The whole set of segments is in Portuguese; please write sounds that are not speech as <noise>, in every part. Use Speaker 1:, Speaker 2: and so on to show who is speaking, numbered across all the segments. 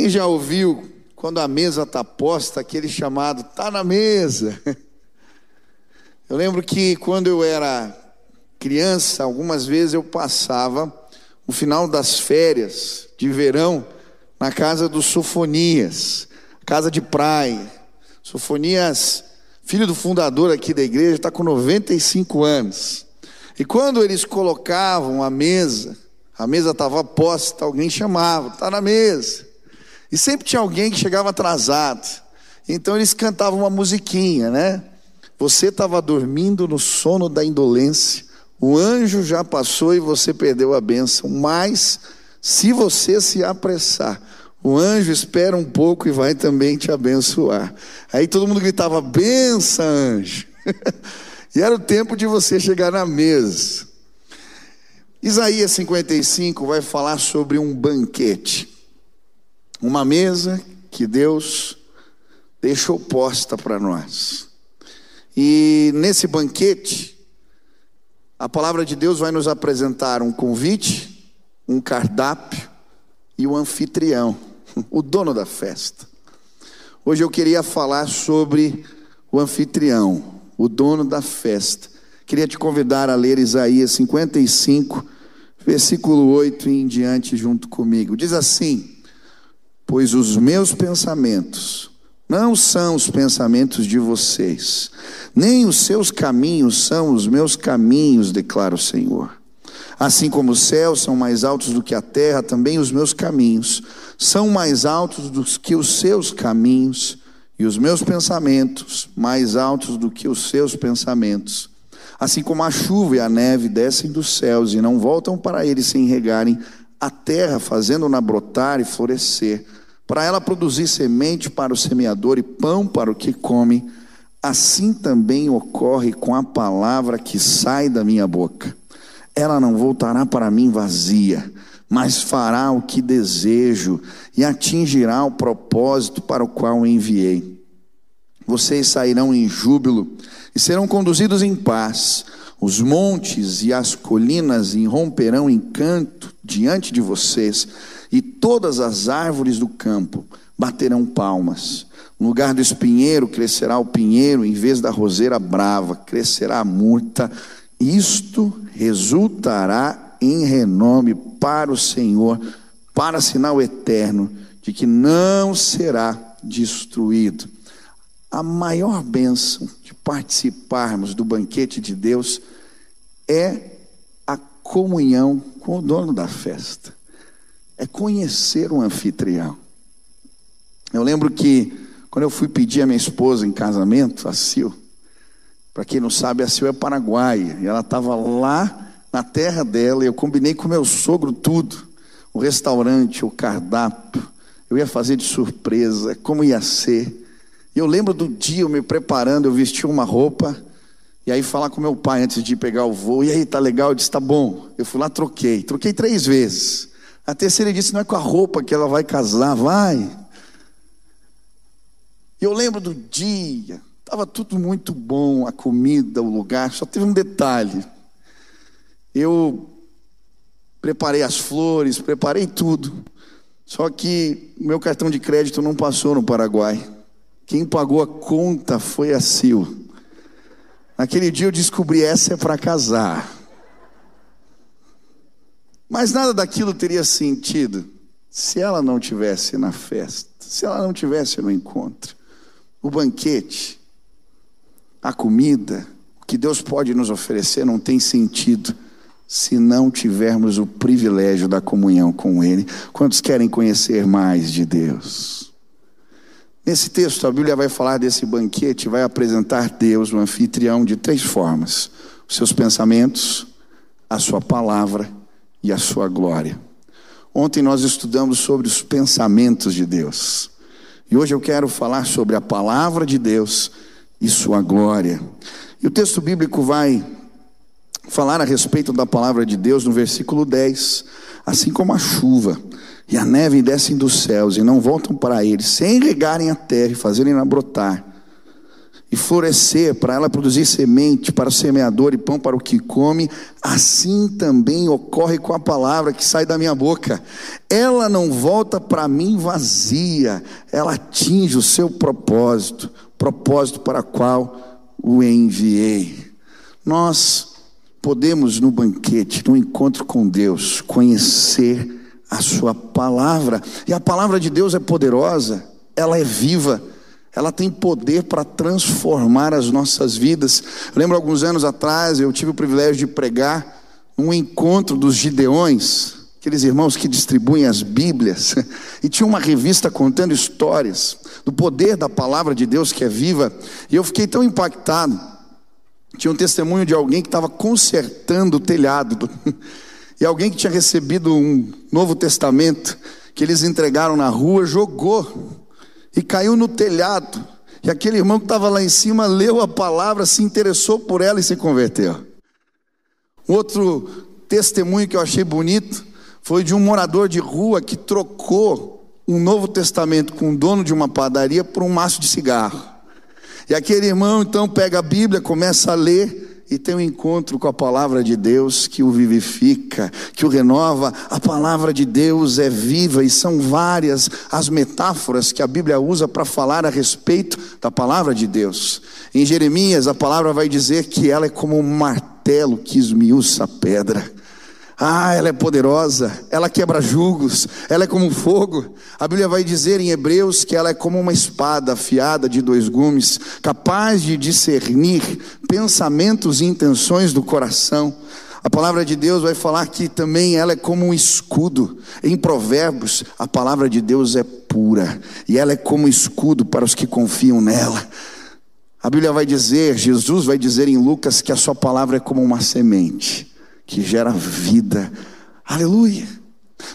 Speaker 1: Quem já ouviu quando a mesa está posta, aquele chamado tá na mesa? <laughs> Eu lembro que quando eu era criança, algumas vezes eu passava o final das férias de verão na casa dos Sofonias, casa de praia. Sofonias, filho do fundador aqui da igreja, está com 95 anos. E quando eles colocavam a mesa, a mesa estava posta, alguém chamava, está na mesa. E sempre tinha alguém que chegava atrasado. Então eles cantavam uma musiquinha, né? Você estava dormindo no sono da indolência, o anjo já passou e você perdeu a bênção, mas se você se apressar, o anjo espera um pouco e vai também te abençoar. Aí todo mundo gritava: benção, anjo. <laughs> e era o tempo de você chegar na mesa. Isaías 55 vai falar sobre um banquete, uma mesa que Deus deixou posta para nós. E nesse banquete, a palavra de Deus vai nos apresentar um convite, um cardápio e o um anfitrião, <laughs> o dono da festa. Hoje eu queria falar sobre o anfitrião, o dono da festa. Queria te convidar a ler Isaías 55, versículo 8 e em diante junto comigo. Diz assim: Pois os meus pensamentos não são os pensamentos de vocês, nem os seus caminhos são os meus caminhos, declara o Senhor. Assim como os céus são mais altos do que a terra, também os meus caminhos são mais altos do que os seus caminhos, e os meus pensamentos mais altos do que os seus pensamentos. Assim como a chuva e a neve descem dos céus e não voltam para eles sem regarem a terra, fazendo-na brotar e florescer para ela produzir semente para o semeador e pão para o que come, assim também ocorre com a palavra que sai da minha boca. Ela não voltará para mim vazia, mas fará o que desejo e atingirá o propósito para o qual enviei. Vocês sairão em júbilo e serão conduzidos em paz. Os montes e as colinas irromperão em canto diante de vocês e todas as árvores do campo baterão palmas. No lugar do espinheiro crescerá o pinheiro, em vez da roseira brava crescerá a murta. Isto resultará em renome para o Senhor, para sinal eterno de que não será destruído. A maior bênção de participarmos do banquete de Deus é a comunhão com o dono da festa é conhecer o anfitrião. Eu lembro que quando eu fui pedir a minha esposa em casamento, a Sil, para quem não sabe, a Sil é paraguaia, e ela estava lá na terra dela, e eu combinei com meu sogro tudo, o restaurante, o cardápio, eu ia fazer de surpresa, como ia ser. E eu lembro do dia eu me preparando, eu vesti uma roupa, e aí falar com meu pai antes de pegar o voo, e aí, tá legal? Eu disse, tá bom. Eu fui lá, troquei, troquei três vezes. A terceira disse: não é com a roupa que ela vai casar, vai. E eu lembro do dia, estava tudo muito bom, a comida, o lugar, só teve um detalhe. Eu preparei as flores, preparei tudo. Só que meu cartão de crédito não passou no Paraguai. Quem pagou a conta foi a Sil. Naquele dia eu descobri essa é para casar. Mas nada daquilo teria sentido se ela não tivesse na festa, se ela não tivesse no encontro. O banquete, a comida, o que Deus pode nos oferecer não tem sentido se não tivermos o privilégio da comunhão com Ele. Quantos querem conhecer mais de Deus? Nesse texto, a Bíblia vai falar desse banquete, vai apresentar Deus, o anfitrião, de três formas: os seus pensamentos, a sua palavra e a sua glória. Ontem nós estudamos sobre os pensamentos de Deus. E hoje eu quero falar sobre a palavra de Deus e sua glória. E o texto bíblico vai falar a respeito da palavra de Deus no versículo 10. Assim como a chuva e a neve descem dos céus e não voltam para eles, sem regarem a terra e fazerem-na brotar, e florescer, para ela produzir semente para o semeador e pão para o que come, assim também ocorre com a palavra que sai da minha boca. Ela não volta para mim vazia, ela atinge o seu propósito, propósito para qual o enviei. Nós podemos no banquete, no encontro com Deus, conhecer a sua palavra, e a palavra de Deus é poderosa, ela é viva ela tem poder para transformar as nossas vidas. Eu lembro alguns anos atrás, eu tive o privilégio de pregar um encontro dos Gideões, aqueles irmãos que distribuem as Bíblias, <laughs> e tinha uma revista contando histórias do poder da palavra de Deus que é viva, e eu fiquei tão impactado. Tinha um testemunho de alguém que estava consertando o telhado, <laughs> e alguém que tinha recebido um Novo Testamento, que eles entregaram na rua, jogou e caiu no telhado. E aquele irmão que estava lá em cima leu a palavra, se interessou por ela e se converteu. Outro testemunho que eu achei bonito foi de um morador de rua que trocou um Novo Testamento com o dono de uma padaria por um maço de cigarro. E aquele irmão então pega a Bíblia, começa a ler e tem um encontro com a palavra de Deus que o vivifica, que o renova. A palavra de Deus é viva e são várias as metáforas que a Bíblia usa para falar a respeito da palavra de Deus. Em Jeremias, a palavra vai dizer que ela é como um martelo que esmiuça a pedra. Ah, ela é poderosa, ela quebra julgos, ela é como fogo. A Bíblia vai dizer em Hebreus que ela é como uma espada afiada de dois gumes, capaz de discernir pensamentos e intenções do coração. A palavra de Deus vai falar que também ela é como um escudo. Em Provérbios, a palavra de Deus é pura e ela é como escudo para os que confiam nela. A Bíblia vai dizer, Jesus vai dizer em Lucas que a sua palavra é como uma semente que gera vida. Aleluia.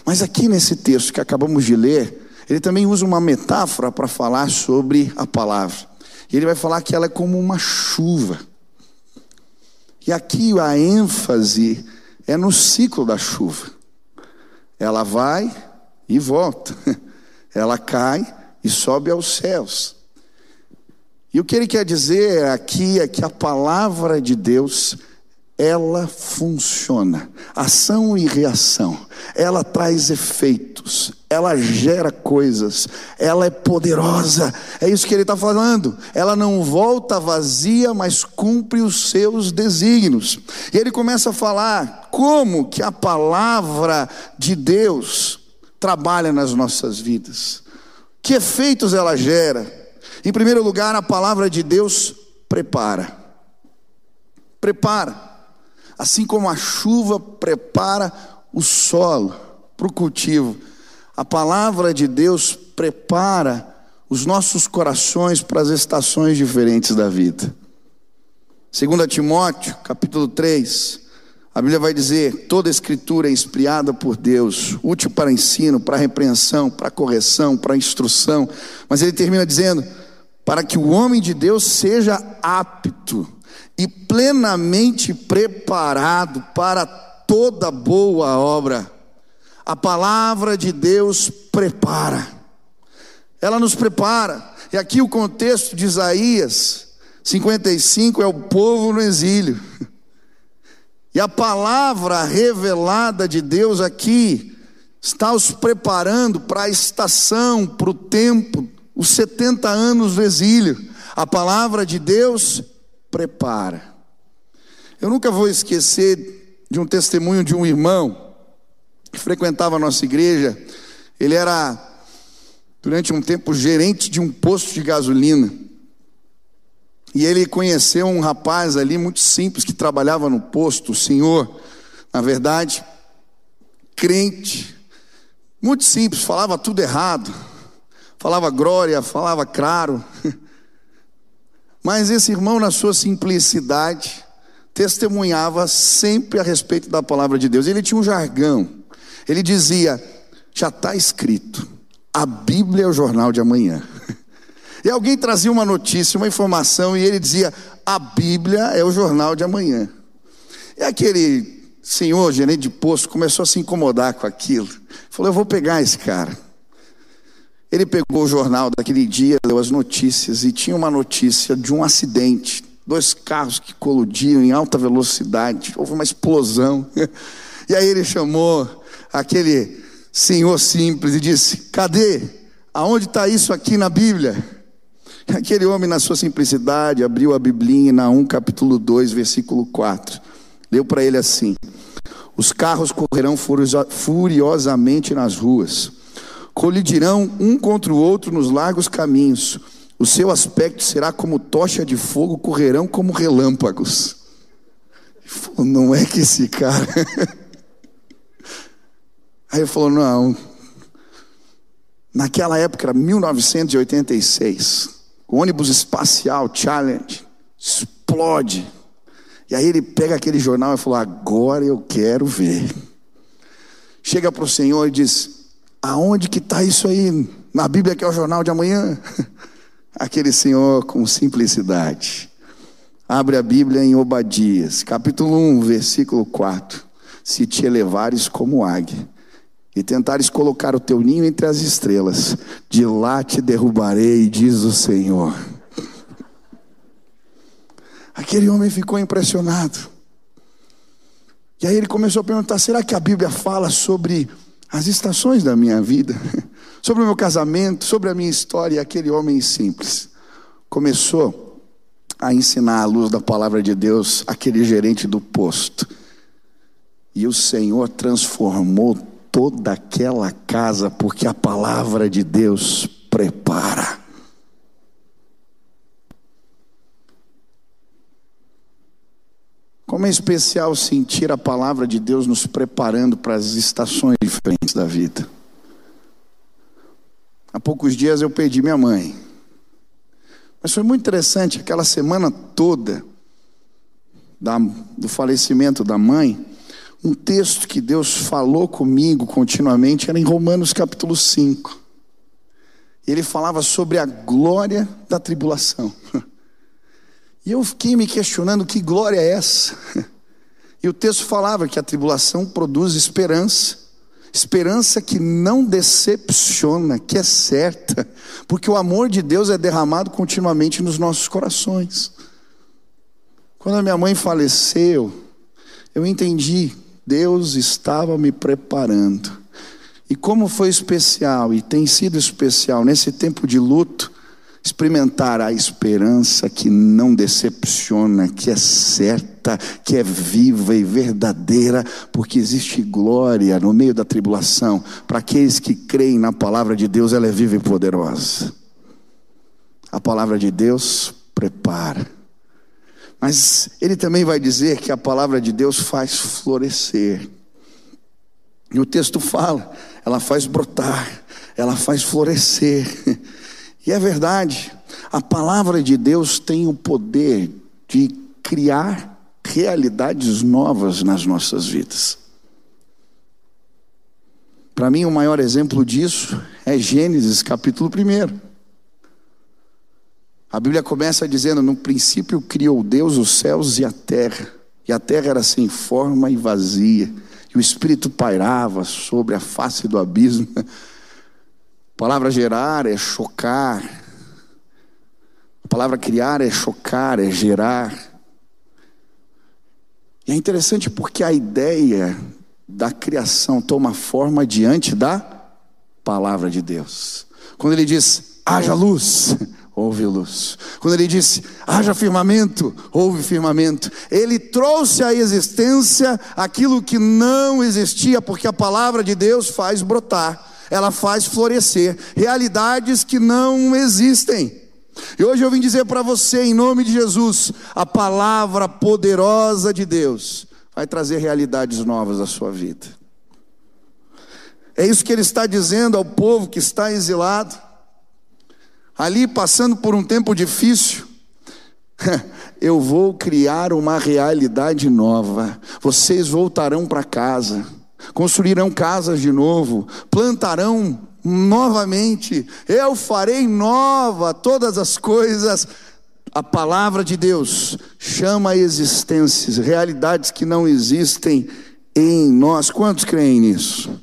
Speaker 1: Mas aqui nesse texto que acabamos de ler, ele também usa uma metáfora para falar sobre a palavra. Ele vai falar que ela é como uma chuva. E aqui a ênfase é no ciclo da chuva. Ela vai e volta. <laughs> Ela cai e sobe aos céus. E o que ele quer dizer aqui é que a palavra de Deus ela funciona. Ação e reação. Ela traz efeitos. Ela gera coisas. Ela é poderosa. É isso que ele está falando. Ela não volta vazia, mas cumpre os seus desígnios. E ele começa a falar como que a palavra de Deus trabalha nas nossas vidas. Que efeitos ela gera? Em primeiro lugar, a palavra de Deus prepara. Prepara. Assim como a chuva prepara o solo para o cultivo, a palavra de Deus prepara os nossos corações para as estações diferentes da vida. 2 Timóteo, capítulo 3, a Bíblia vai dizer: toda escritura é inspirada por Deus, útil para ensino, para repreensão, para correção, para instrução. Mas ele termina dizendo: para que o homem de Deus seja apto e plenamente preparado para toda boa obra. A palavra de Deus prepara, ela nos prepara. E aqui o contexto de Isaías 55 é o povo no exílio. E a palavra revelada de Deus aqui está os preparando para a estação, para o tempo, os 70 anos do exílio. A palavra de Deus prepara. Eu nunca vou esquecer de um testemunho de um irmão que frequentava a nossa igreja. Ele era, durante um tempo, gerente de um posto de gasolina. E ele conheceu um rapaz ali muito simples que trabalhava no posto, o senhor, na verdade, crente, muito simples, falava tudo errado, falava glória, falava claro. <laughs> Mas esse irmão, na sua simplicidade, testemunhava sempre a respeito da palavra de Deus. Ele tinha um jargão. Ele dizia: já está escrito, a Bíblia é o jornal de amanhã. <laughs> E alguém trazia uma notícia, uma informação, e ele dizia: a Bíblia é o jornal de amanhã. E aquele senhor, gerente de posto, começou a se incomodar com aquilo. Falou: eu vou pegar esse cara. Ele pegou o jornal daquele dia, leu as notícias e tinha uma notícia de um acidente. Dois carros que colidiam em alta velocidade, houve uma explosão. <laughs> E aí ele chamou aquele senhor simples e disse: Cadê? Aonde está isso aqui na Bíblia? <laughs> Aquele homem, na sua simplicidade, abriu a Biblinha em Naum capítulo 2, versículo 4. Leu para ele assim: Os carros correrão furiosamente nas ruas colidirão um contra o outro nos largos caminhos. O seu aspecto será como tocha de fogo, correrão como relâmpagos. Falou, não é que esse cara. <laughs> Aí ele falou: não. Naquela época, era 1986, o ônibus espacial Challenge explode. E aí ele pega aquele jornal e falou: agora eu quero ver. Chega para o Senhor e diz: Aonde que está isso aí? Na Bíblia que é o jornal de amanhã? <laughs> Aquele senhor com simplicidade. Abre a Bíblia em Obadias, capítulo 1, versículo 4. Se te elevares como águia e tentares colocar o teu ninho entre as estrelas, de lá te derrubarei, diz o Senhor. Aquele homem ficou impressionado. E aí ele começou a perguntar: será que a Bíblia fala sobre as estações da minha vida, <laughs> sobre o meu casamento, sobre a minha história, aquele homem simples começou a ensinar à luz da palavra de Deus aquele gerente do posto. E o Senhor transformou toda aquela casa, porque a palavra de Deus prepara. Como é especial sentir a palavra de Deus nos preparando para as estações diferentes da vida. Há poucos dias eu perdi minha mãe. Mas foi muito interessante, aquela semana toda da, do falecimento da mãe, um texto que Deus falou comigo continuamente era em Romanos capítulo 5. Ele falava sobre a glória da tribulação. <laughs> E eu fiquei me questionando que glória é essa? <laughs> E o texto falava que a tribulação produz esperança, esperança que não decepciona, que é certa, porque o amor de Deus é derramado continuamente nos nossos corações. Quando a minha mãe faleceu, eu entendi, Deus estava me preparando. E como foi especial e tem sido especial nesse tempo de luto, experimentar a esperança que não decepciona, que é certa, que é viva e verdadeira, porque existe glória no meio da tribulação. Para aqueles que creem na palavra de Deus, ela é viva e poderosa. A palavra de Deus prepara. Mas ele também vai dizer que a palavra de Deus faz florescer. E o texto fala, ela faz brotar, ela faz florescer. <laughs> E é verdade, a palavra de Deus tem o poder de criar realidades novas nas nossas vidas. Para mim, o maior exemplo disso é Gênesis capítulo 1. A Bíblia começa dizendo: No princípio criou Deus os céus e a terra, e a terra era sem forma e vazia, e o Espírito pairava sobre a face do abismo. <laughs> A palavra gerar é chocar. A palavra criar é chocar, é gerar. E é interessante porque a ideia da criação toma forma diante da palavra de Deus. Quando ele diz, haja luz, <laughs> houve luz. Quando ele disse, haja firmamento, houve firmamento. Ele trouxe à existência aquilo que não existia, porque a palavra de Deus faz brotar ela faz florescer realidades que não existem. E hoje eu vim dizer para você, em nome de Jesus, a palavra poderosa de Deus vai trazer realidades novas à sua vida. É isso que ele está dizendo ao povo que está exilado, ali passando por um tempo difícil. <laughs> Eu vou criar uma realidade nova. Vocês voltarão para casa construirão casas de novo, plantarão novamente, eu farei nova todas as coisas. A palavra de Deus chama existências, realidades que não existem em nós. Quantos creem nisso?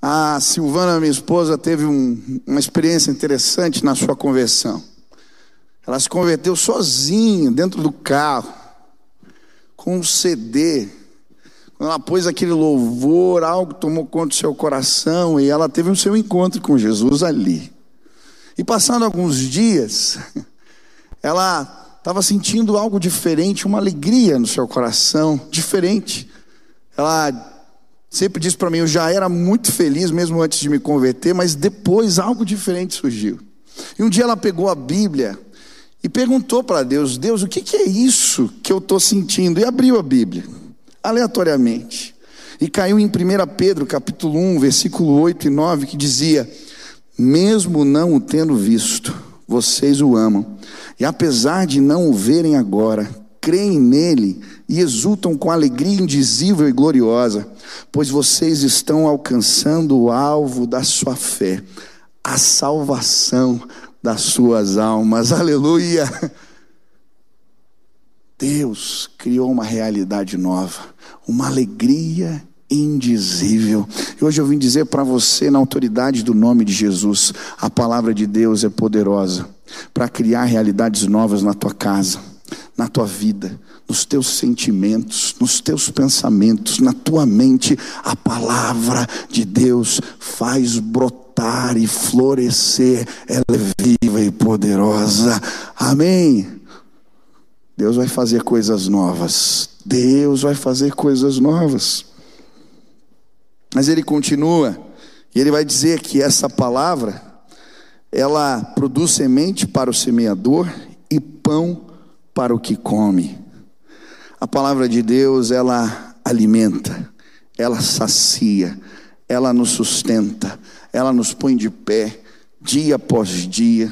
Speaker 1: A Silvana, minha esposa, teve um, uma experiência interessante na sua conversão. Ela se converteu sozinha, dentro do carro, com um CD. Quando ela pôs aquele louvor, algo tomou conta do seu coração e ela teve o seu encontro com Jesus ali. E passando alguns dias, <laughs> ela estava sentindo algo diferente, uma alegria no seu coração, diferente. Ela sempre disse para mim: eu já era muito feliz mesmo antes de me converter, mas depois algo diferente surgiu. E um dia ela pegou a Bíblia e perguntou para Deus: Deus, o que, que é isso que eu estou sentindo? E abriu a Bíblia, aleatoriamente. E caiu em 1 Pedro, capítulo 1, versículo 8 e 9, que dizia: Mesmo não o tendo visto, vocês o amam. E apesar de não o verem agora, creem nele e exultam com alegria indizível e gloriosa, pois vocês estão alcançando o alvo da sua fé, a salvação das suas almas. <laughs> Aleluia! Deus criou uma realidade nova, uma alegria indizível. E hoje eu vim dizer para você, na autoridade do nome de Jesus, a palavra de Deus é poderosa para criar realidades novas na tua casa, na tua vida, nos teus sentimentos, nos teus pensamentos, na tua mente. A palavra de Deus faz brotar e florescer, ela é viva e poderosa. Amém. Deus vai fazer coisas novas. Deus vai fazer coisas novas. Mas ele continua, e ele vai dizer que essa palavra, ela produz semente para o semeador e pão para o que come. A palavra de Deus, ela alimenta, ela sacia, ela nos sustenta, ela nos põe de pé, dia após dia.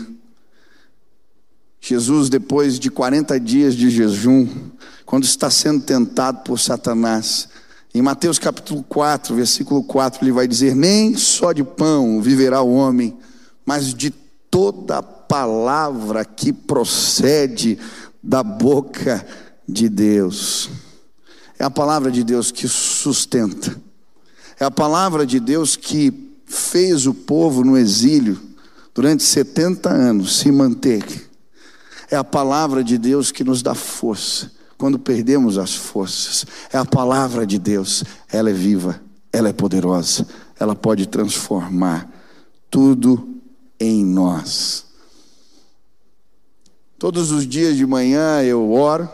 Speaker 1: Jesus, depois de 40 dias de jejum, quando está sendo tentado por Satanás, em Mateus capítulo 4, versículo 4, ele vai dizer: Nem só de pão viverá o homem, mas de toda palavra que procede da boca de Deus. É a palavra de Deus que sustenta, é a palavra de Deus que fez o povo no exílio durante 70 anos se manter. É a palavra de Deus que nos dá força quando perdemos as forças. É a palavra de Deus, ela é viva, ela é poderosa, ela pode transformar tudo em nós. Todos os dias de manhã eu oro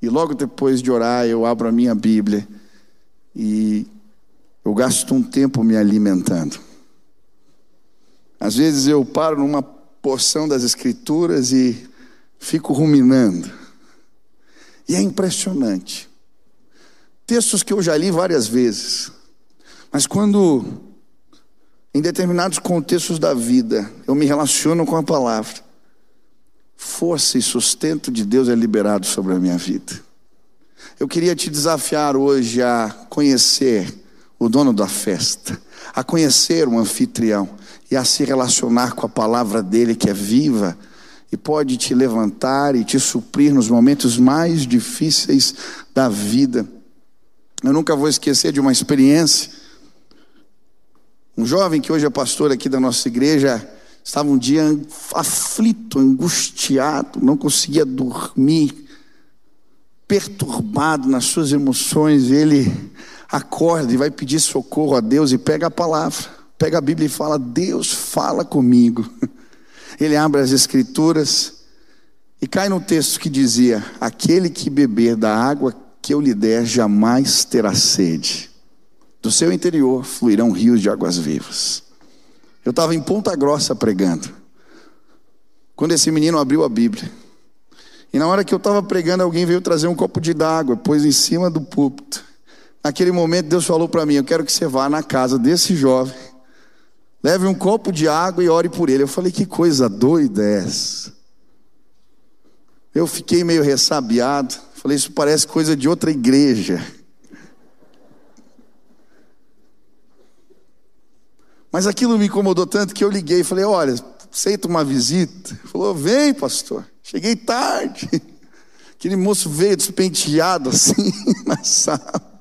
Speaker 1: e logo depois de orar eu abro a minha Bíblia e eu gasto um tempo me alimentando. Às vezes eu paro numa porção das Escrituras e fico ruminando. E é impressionante. Textos que eu já li várias vezes, mas quando, em determinados contextos da vida, eu me relaciono com a palavra, força e sustento de Deus é liberado sobre a minha vida. Eu queria te desafiar hoje a conhecer o dono da festa, a conhecer o anfitrião e a se relacionar com a palavra dele que é viva e pode te levantar e te suprir nos momentos mais difíceis da vida. Eu nunca vou esquecer de uma experiência. Um jovem que hoje é pastor aqui da nossa igreja estava um dia aflito, angustiado, não conseguia dormir, perturbado nas suas emoções. Ele acorda e vai pedir socorro a Deus e pega a palavra, pega a Bíblia e fala: Deus, fala comigo. <laughs> ele abre as Escrituras e cai no texto que dizia: Aquele que beber da água que eu lhe der jamais terá sede. Do seu interior fluirão rios de águas vivas. Eu estava em Ponta Grossa pregando, quando esse menino abriu a Bíblia. E na hora que eu estava pregando, alguém veio trazer um copo de água, pôs em cima do púlpito. Naquele momento, Deus falou para mim: Eu quero que você vá na casa desse jovem Leve um copo de água e ore por ele. Eu falei, que coisa doida é essa? Eu fiquei meio ressabiado. Falei, isso parece coisa de outra igreja. Mas aquilo me incomodou tanto que eu liguei e falei: Olha, aceita uma visita? Ele falou: Vem, pastor. Cheguei tarde. <laughs> Aquele moço veio despenteado assim <laughs> na sala.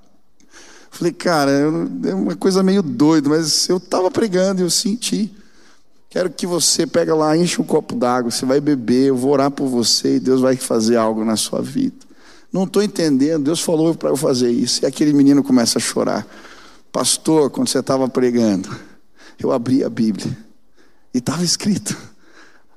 Speaker 1: Falei, cara, é uma coisa meio doida, mas eu estava pregando e eu senti. Quero que você pega lá, enche um copo d'água, você vai beber, eu vou orar por você e Deus vai fazer algo na sua vida. Não estou entendendo, Deus falou para eu fazer isso. E aquele menino começa a chorar. Pastor, quando você estava pregando, eu abri a Bíblia e estava escrito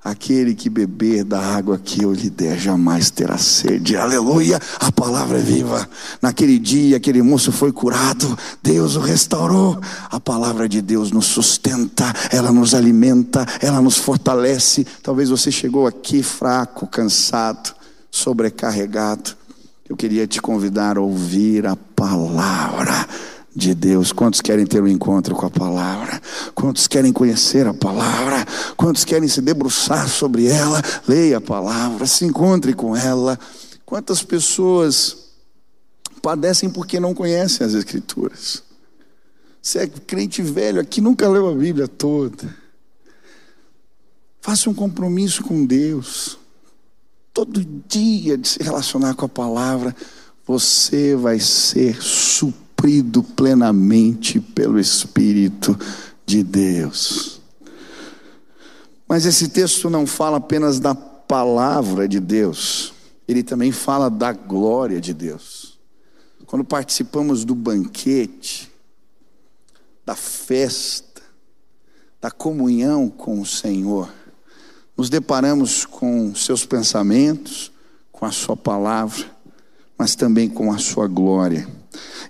Speaker 1: Aquele que beber da água que eu lhe der jamais terá sede. Aleluia! A palavra é viva. Naquele dia, aquele moço foi curado, Deus o restaurou. A palavra de Deus nos sustenta, ela nos alimenta, ela nos fortalece. Talvez você chegou aqui fraco, cansado, sobrecarregado. Eu queria te convidar a ouvir a palavra de Deus. Quantos querem ter um encontro com a palavra? Quantos querem conhecer a palavra? Quantos querem se debruçar sobre ela? Leia a palavra, se encontre com ela. Quantas pessoas padecem porque não conhecem as Escrituras? Você é crente velho aqui, nunca leu a Bíblia toda. Faça um compromisso com Deus. Todo dia de se relacionar com a palavra, você vai ser super suprido plenamente pelo Espírito de Deus. Mas esse texto não fala apenas da palavra de Deus, ele também fala da glória de Deus. Quando participamos do banquete, da festa, da comunhão com o Senhor, nos deparamos com seus pensamentos, com a sua palavra, mas também com a sua glória.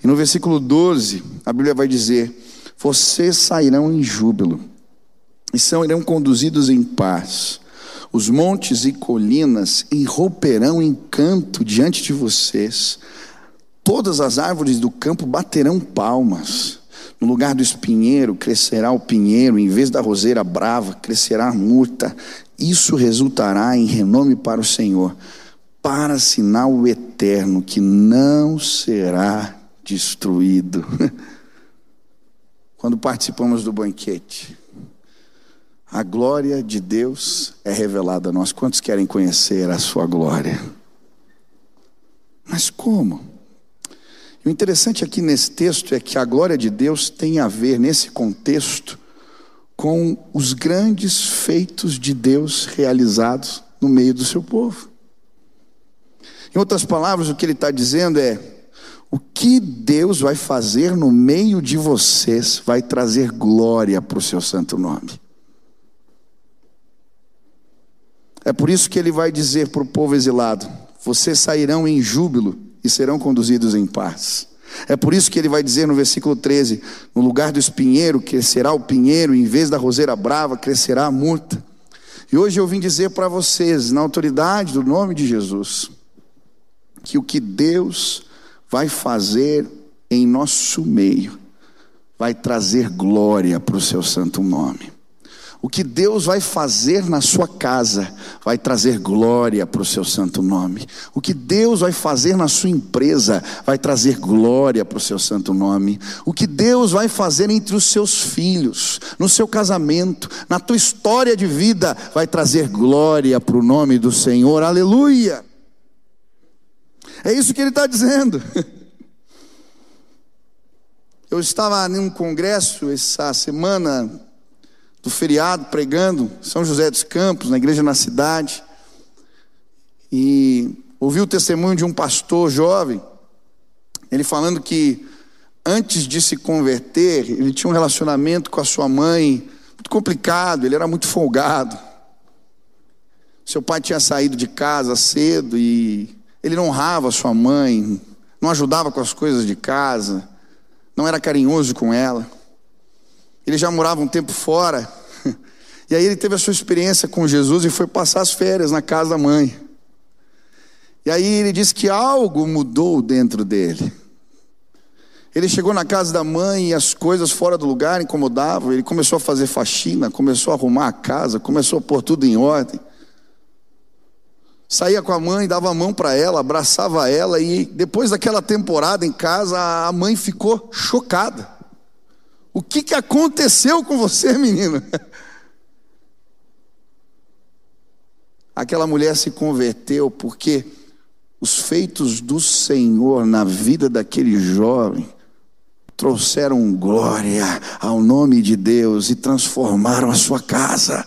Speaker 1: E no versículo 12, a Bíblia vai dizer: Vocês sairão em júbilo, e serão conduzidos em paz. Os montes e colinas irromperão em canto diante de vocês. Todas as árvores do campo baterão palmas. No lugar do espinheiro crescerá o pinheiro, em vez da roseira brava crescerá a murta. Isso resultará em renome para o Senhor, para sinal eterno que não será destruído. Quando participamos do banquete, a glória de Deus é revelada a nós. Quantos querem conhecer a sua glória? Mas como? o interessante aqui nesse texto é que a glória de Deus tem a ver, nesse contexto, com os grandes feitos de Deus realizados no meio do seu povo. Em outras palavras, o que ele está dizendo é: o que Deus vai fazer no meio de vocês vai trazer glória para o seu santo nome. É por isso que ele vai dizer para o povo exilado: vocês sairão em júbilo e serão conduzidos em paz. É por isso que ele vai dizer no versículo 13: no lugar do espinheiro crescerá o pinheiro, em vez da roseira brava crescerá a murta. E hoje eu vim dizer para vocês, na autoridade do nome de Jesus, que o que Deus vai fazer em nosso meio, vai trazer glória para o seu santo nome. O que Deus vai fazer na sua casa vai trazer glória para o seu santo nome. O que Deus vai fazer na sua empresa vai trazer glória para o seu santo nome. O que Deus vai fazer entre os seus filhos, no seu casamento, na tua história de vida, vai trazer glória para o nome do Senhor. Aleluia! É isso que ele está dizendo. <laughs> Eu estava em um congresso essa semana do feriado pregando São José dos Campos, na igreja na cidade, e ouvi o testemunho de um pastor jovem, ele falando que antes de se converter, ele tinha um relacionamento com a sua mãe muito complicado, ele era muito folgado. Seu pai tinha saído de casa cedo e ele não honrava sua mãe, não ajudava com as coisas de casa, não era carinhoso com ela. Ele já morava um tempo fora. <laughs> E aí ele teve a sua experiência com Jesus e foi passar as férias na casa da mãe. E aí ele disse que algo mudou dentro dele. Ele chegou na casa da mãe e as coisas fora do lugar incomodavam. Ele começou a fazer faxina, começou a arrumar a casa, começou a pôr tudo em ordem saía com a mãe, dava a mão para ela, abraçava ela e depois daquela temporada em casa, a mãe ficou chocada. O que, que aconteceu com você, menino? <laughs> Aquela mulher se converteu porque os feitos do Senhor na vida daquele jovem trouxeram glória ao nome de Deus e transformaram a sua casa.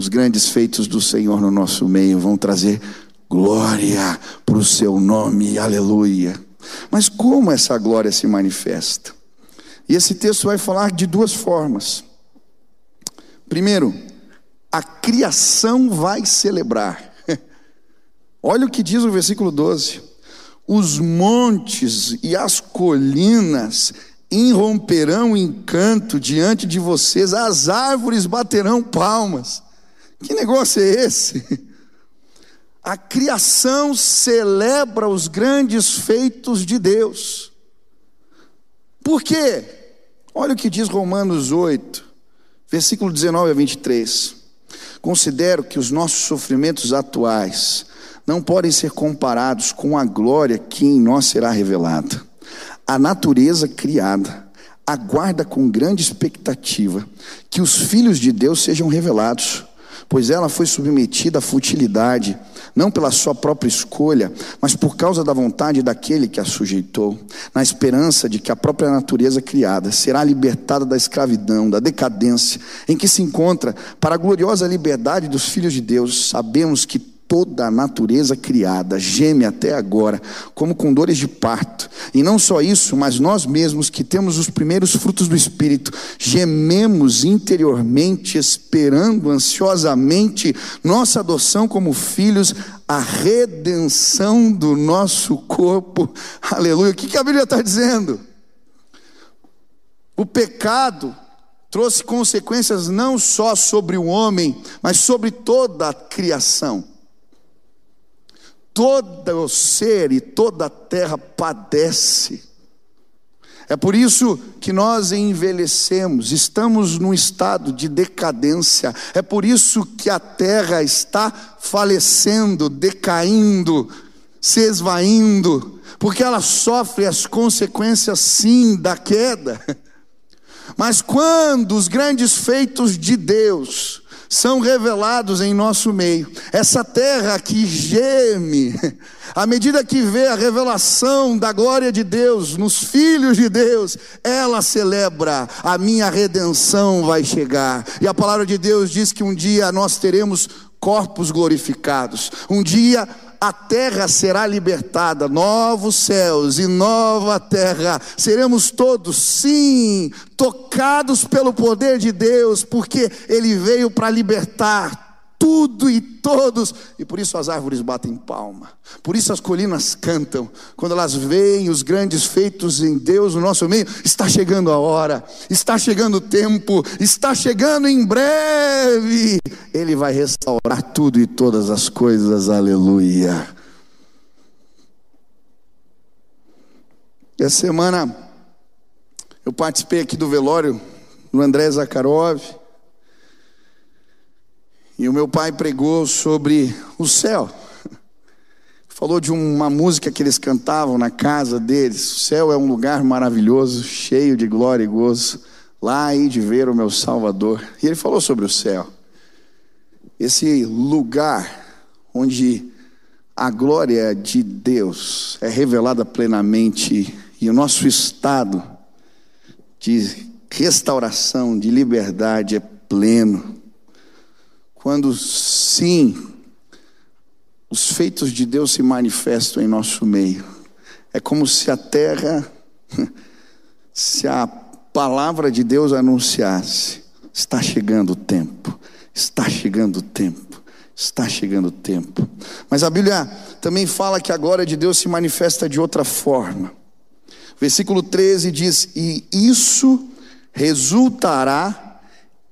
Speaker 1: Os grandes feitos do Senhor no nosso meio vão trazer glória para o seu nome, aleluia. Mas como essa glória se manifesta? E esse texto vai falar de duas formas. Primeiro, a criação vai celebrar. <laughs> Olha o que diz o versículo 12: os montes e as colinas irromperão em canto diante de vocês, as árvores baterão palmas. Que negócio é esse? A criação celebra os grandes feitos de Deus. Por quê? Olha o que diz Romanos 8, versículo 19 a 23. Considero que os nossos sofrimentos atuais não podem ser comparados com a glória que em nós será revelada. A natureza criada aguarda com grande expectativa que os filhos de Deus sejam revelados pois ela foi submetida à futilidade, não pela sua própria escolha, mas por causa da vontade daquele que a sujeitou, na esperança de que a própria natureza criada será libertada da escravidão, da decadência em que se encontra, para a gloriosa liberdade dos filhos de Deus. Sabemos que toda a natureza criada geme até agora, como com dores de parto. E não só isso, mas nós mesmos que temos os primeiros frutos do Espírito, gememos interiormente, esperando ansiosamente nossa adoção como filhos, a redenção do nosso corpo. Aleluia. O que a Bíblia está dizendo? O pecado trouxe consequências não só sobre o homem, mas sobre toda a criação todo o ser e toda a terra padece. É por isso que nós envelhecemos, estamos num estado de decadência. É por isso que a terra está falecendo, decaindo, se esvaindo, porque ela sofre as consequências sim da queda. Mas quando os grandes feitos de Deus são revelados em nosso meio. Essa terra que geme, à medida que vê a revelação da glória de Deus nos filhos de Deus, ela celebra: a minha redenção vai chegar. E a palavra de Deus diz que um dia nós teremos corpos glorificados. Um dia a terra será libertada, novos céus e nova terra. Seremos todos, sim, tocados pelo poder de Deus, porque Ele veio para libertar tudo e todos, e por isso as árvores batem palma, por isso as colinas cantam, quando elas veem os grandes feitos em Deus no nosso meio, está chegando a hora, está chegando o tempo, está chegando em breve, Ele vai restaurar tudo e todas as coisas, aleluia. Essa semana eu participei aqui do velório do André Zakharov, e o meu pai pregou sobre o céu. <laughs> Falou de uma música que eles cantavam na casa deles. O céu é um lugar maravilhoso, cheio de glória e gozo. Lá aí de ver o meu Salvador. E ele falou sobre o céu. Esse lugar onde a glória de Deus é revelada plenamente e o nosso estado de restauração, de liberdade é pleno. Quando sim, os feitos de Deus se manifestam em nosso meio. É como se a terra, <laughs> se a palavra de Deus anunciasse: está chegando o tempo, está chegando o tempo, está chegando o tempo. Mas a Bíblia também fala que a glória de Deus se manifesta de outra forma. Versículo 13 diz: E isso resultará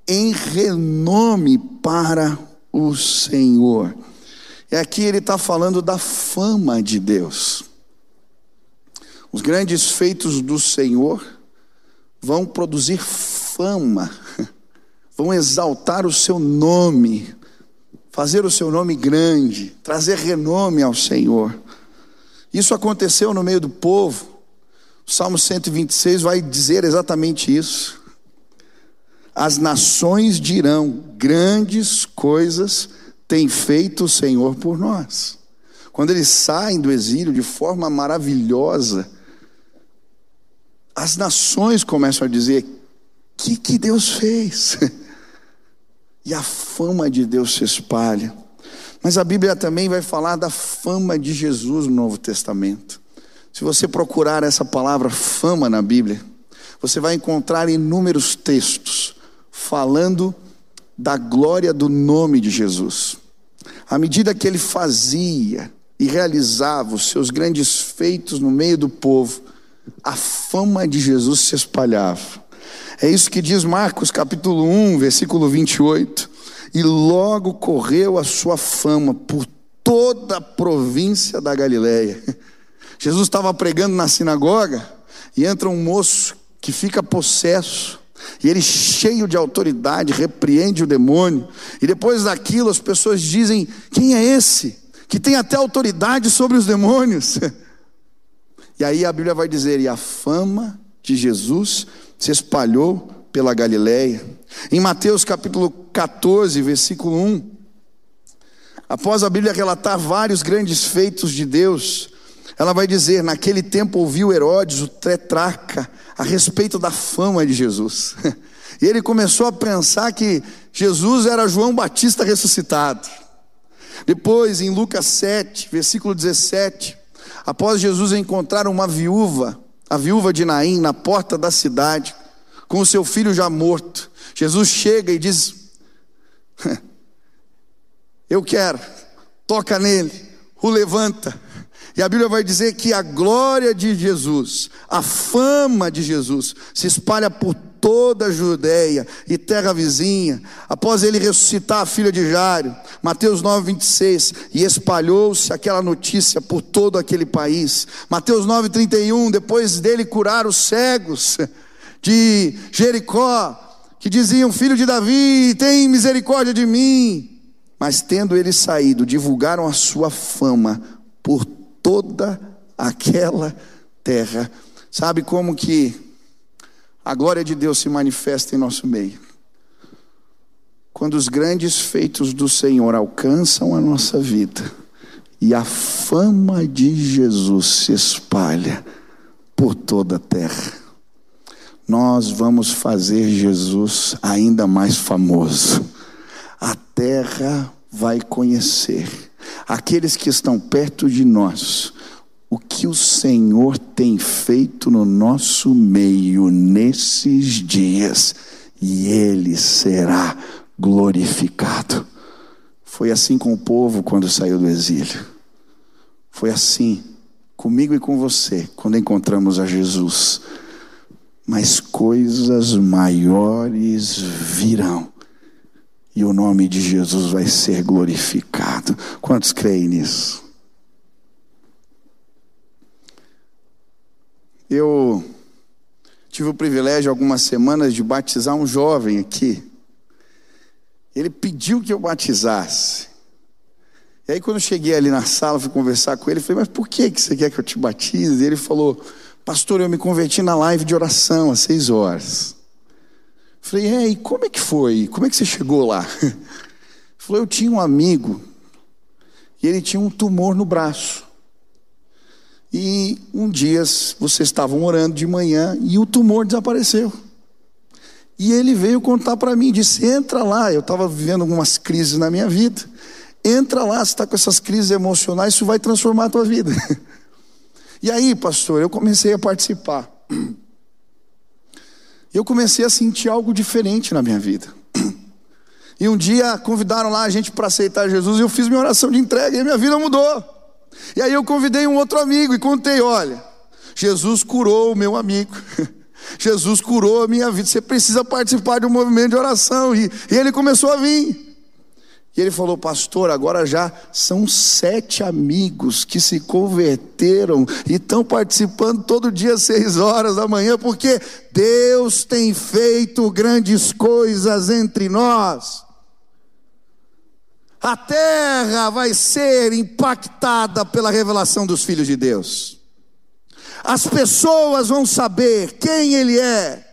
Speaker 1: em renome para o Senhor. E aqui ele está falando da fama de Deus. Os grandes feitos do Senhor vão produzir fama, <laughs> vão exaltar o seu nome, fazer o seu nome grande, trazer renome ao Senhor. Isso aconteceu no meio do povo. O Salmo 126 vai dizer exatamente isso as nações dirão: grandes coisas tem feito o Senhor por nós. Quando eles saem do exílio de forma maravilhosa, as nações começam a dizer: o que, que Deus fez? <laughs> e a fama de Deus se espalha. Mas a Bíblia também vai falar da fama de Jesus no Novo Testamento. Se você procurar essa palavra fama na Bíblia, você vai encontrar inúmeros textos falando da glória do nome de Jesus. À medida que ele fazia e realizava os seus grandes feitos no meio do povo, a fama de Jesus se espalhava. É isso que diz Marcos capítulo 1, versículo 28. E logo correu a sua fama por toda a província da Galileia. Jesus estava pregando na sinagoga e entra um moço que fica possesso. E ele, cheio de autoridade, repreende o demônio. E depois daquilo, as pessoas dizem: Quem é esse? Que tem até autoridade sobre os demônios. <laughs> E aí a Bíblia vai dizer: E a fama de Jesus se espalhou pela Galileia. Em Mateus capítulo 14, versículo 1, após a Bíblia relatar vários grandes feitos de Deus, ela vai dizer: Naquele tempo ouviu Herodes, o tetrarca, a respeito da fama de Jesus. <laughs> E ele começou a pensar que Jesus era João Batista ressuscitado. Depois, em Lucas 7, versículo 17, após Jesus encontrar uma viúva, a viúva de Naim, na porta da cidade, com o seu filho já morto, Jesus chega e diz: <laughs> Eu quero, toca nele, o levanta. E a Bíblia vai dizer que a glória de Jesus, a fama de Jesus, se espalha por toda a Judéia e terra vizinha, após ele ressuscitar a filha de Jário, Mateus 9, 26, e espalhou-se aquela notícia por todo aquele país. Mateus 9, 31, depois dele curar os cegos de Jericó, que diziam: Filho de Davi, tem misericórdia de mim. Mas tendo ele saído, divulgaram a sua fama por toda aquela terra. Sabe como que a glória de Deus se manifesta em nosso meio? Quando os grandes feitos do Senhor alcançam a nossa vida e a fama de Jesus se espalha por toda a terra, nós vamos fazer Jesus ainda mais famoso. A terra vai conhecer aqueles que estão perto de nós, o que o Senhor tem feito no nosso meio nesses dias, e Ele será glorificado. Foi assim com o povo quando saiu do exílio. Foi assim comigo e com você quando encontramos a Jesus. Mas coisas maiores virão e o nome de Jesus vai ser glorificado. Quantos creem nisso? Eu tive o privilégio, algumas semanas, de batizar um jovem aqui. Ele pediu que eu batizasse. E aí, quando eu cheguei ali na sala, fui conversar com ele, falei, mas por que você quer que eu te batize? E ele falou, pastor, eu me converti na live de oração às seis horas. Falei, é, e como é que foi? Como é que você chegou lá? <laughs> Falou, eu tinha um amigo e ele tinha um tumor no braço. E um dia vocês estavam orando de manhã e o tumor desapareceu. E ele veio contar para mim, disse: entra lá. Eu estava vivendo algumas crises na minha vida. Entra lá, você está com essas crises emocionais, isso vai transformar a tua vida. <laughs> E aí, pastor, eu comecei a participar. <clears throat> Eu comecei a sentir algo diferente na minha vida. E um dia convidaram lá a gente para aceitar Jesus e eu fiz minha oração de entrega e minha vida mudou. E aí eu convidei um outro amigo e contei: olha, Jesus curou o meu amigo. <laughs> Jesus curou a minha vida. Você precisa participar de um movimento de oração. E, e ele começou a vir. E ele falou, pastor, agora já são sete amigos que se converteram e estão participando todo dia às seis horas da manhã, porque Deus tem feito grandes coisas entre nós. A terra vai ser impactada pela revelação dos filhos de Deus. As pessoas vão saber quem Ele é,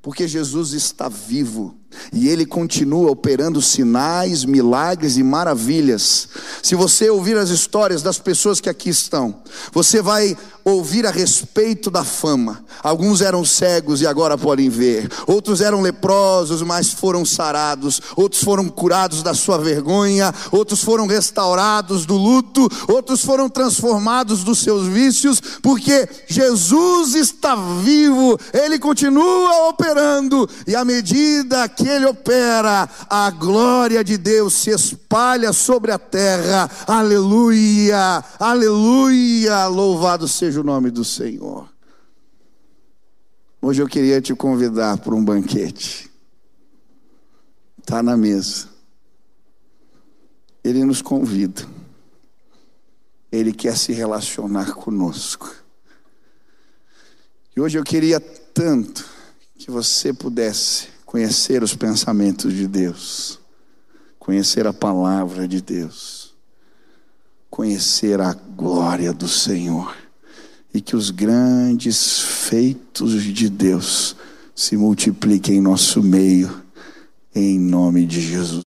Speaker 1: porque Jesus está vivo e ele continua operando sinais, milagres e maravilhas. Se você ouvir as histórias das pessoas que aqui estão, você vai ouvir a respeito da fama. Alguns eram cegos e agora podem ver. Outros eram leprosos, mas foram sarados. Outros foram curados da sua vergonha. Outros foram restaurados do luto. Outros foram transformados dos seus vícios, porque Jesus está vivo. Ele continua operando e à medida que ele opera, a glória de Deus se espalha sobre a terra. Aleluia! Aleluia! Louvado seja o nome do Senhor. Hoje eu queria te convidar para um banquete. Está na mesa. Ele nos convida. Ele quer se relacionar conosco. E hoje eu queria tanto que você pudesse conhecer os pensamentos de Deus, conhecer a palavra de Deus, conhecer a glória do Senhor e que os grandes feitos de Deus se multipliquem em nosso meio, em nome de Jesus.